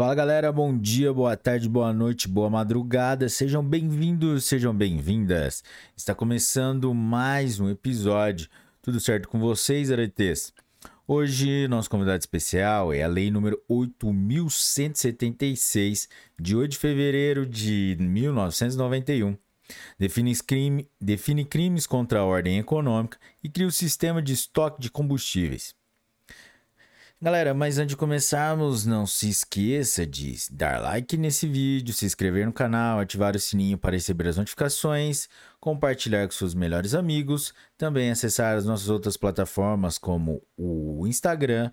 Fala galera, bom dia, boa tarde, boa noite, boa madrugada, sejam bem-vindos, sejam bem-vindas. Está começando mais um episódio. Tudo certo com vocês, aretes? Hoje, nosso convidado especial é a lei número 8176, de 8 de fevereiro de 1991. Define, crime, define crimes contra a ordem econômica e cria o sistema de estoque de combustíveis. Galera, mas antes de começarmos, não se esqueça de dar like nesse vídeo, se inscrever no canal, ativar o sininho para receber as notificações, compartilhar com seus melhores amigos, também acessar as nossas outras plataformas como o Instagram,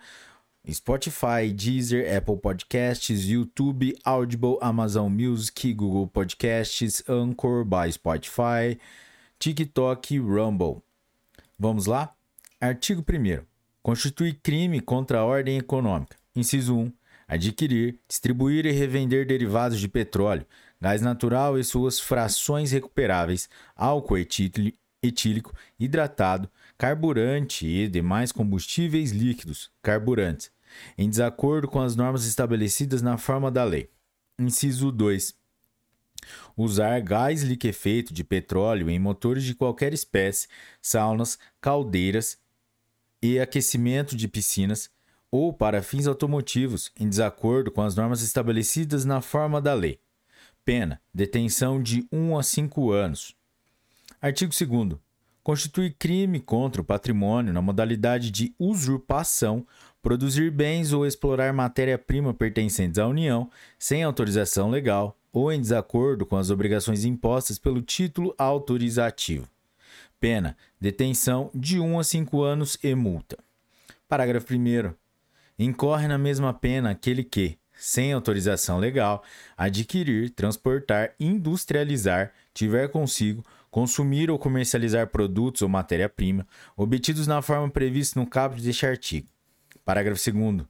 Spotify, Deezer, Apple Podcasts, YouTube, Audible, Amazon Music, Google Podcasts, Anchor by Spotify, TikTok Rumble. Vamos lá? Artigo 1 constitui crime contra a ordem econômica. Inciso 1. Adquirir, distribuir e revender derivados de petróleo, gás natural e suas frações recuperáveis, álcool etílico, hidratado, carburante e demais combustíveis líquidos, carburantes, em desacordo com as normas estabelecidas na forma da lei. Inciso 2. Usar gás liquefeito de petróleo em motores de qualquer espécie, saunas, caldeiras, e aquecimento de piscinas ou para fins automotivos em desacordo com as normas estabelecidas na forma da lei. Pena: detenção de 1 a 5 anos. Artigo 2. Constitui crime contra o patrimônio na modalidade de usurpação, produzir bens ou explorar matéria-prima pertencentes à União sem autorização legal ou em desacordo com as obrigações impostas pelo título autorizativo. Pena: detenção de 1 a 5 anos e multa. Parágrafo 1. Incorre na mesma pena aquele que, sem autorização legal, adquirir, transportar, industrializar, tiver consigo, consumir ou comercializar produtos ou matéria-prima obtidos na forma prevista no caput deste artigo. Parágrafo 2.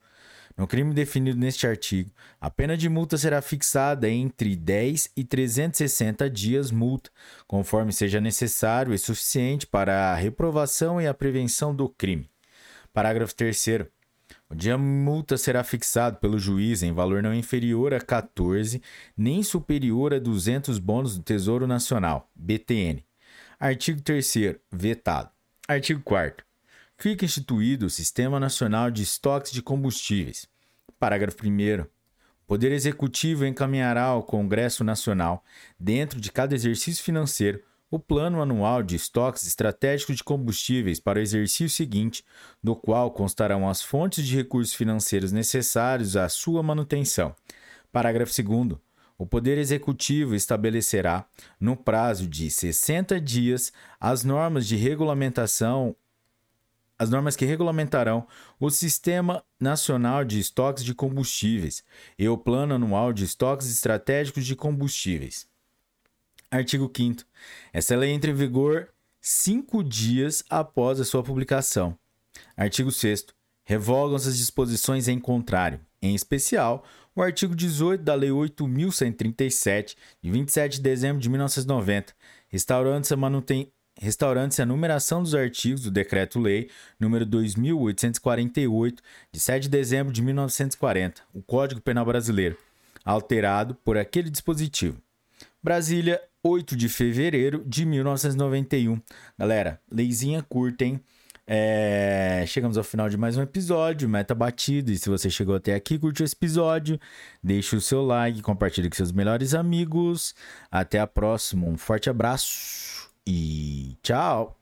No crime definido neste artigo, a pena de multa será fixada entre 10 e 360 dias multa, conforme seja necessário e suficiente para a reprovação e a prevenção do crime. Parágrafo 3 o dia multa será fixado pelo juiz em valor não inferior a 14 nem superior a 200 bônus do Tesouro Nacional, BTN. Artigo 3 vetado. Artigo 4 fica instituído o Sistema Nacional de Estoques de Combustíveis. Parágrafo 1. O Poder Executivo encaminhará ao Congresso Nacional, dentro de cada exercício financeiro, o Plano Anual de Estoques Estratégicos de Combustíveis para o exercício seguinte, no qual constarão as fontes de recursos financeiros necessários à sua manutenção. Parágrafo 2. O Poder Executivo estabelecerá, no prazo de 60 dias, as normas de regulamentação as normas que regulamentarão o Sistema Nacional de Estoques de Combustíveis e o Plano Anual de Estoques Estratégicos de Combustíveis. Artigo 5. Essa lei entra em vigor cinco dias após a sua publicação. Artigo 6. Revogam-se as disposições em contrário, em especial o artigo 18 da Lei 8.137, de 27 de dezembro de 1990, restaurando-se a manutenção restaurantes a numeração dos artigos do Decreto-Lei número 2848, de 7 de dezembro de 1940, o Código Penal Brasileiro, alterado por aquele dispositivo. Brasília, 8 de fevereiro de 1991. Galera, leizinha curta, hein? É... Chegamos ao final de mais um episódio, meta batido. E se você chegou até aqui, curtiu esse episódio, deixe o seu like, compartilhe com seus melhores amigos. Até a próxima, um forte abraço e tchau!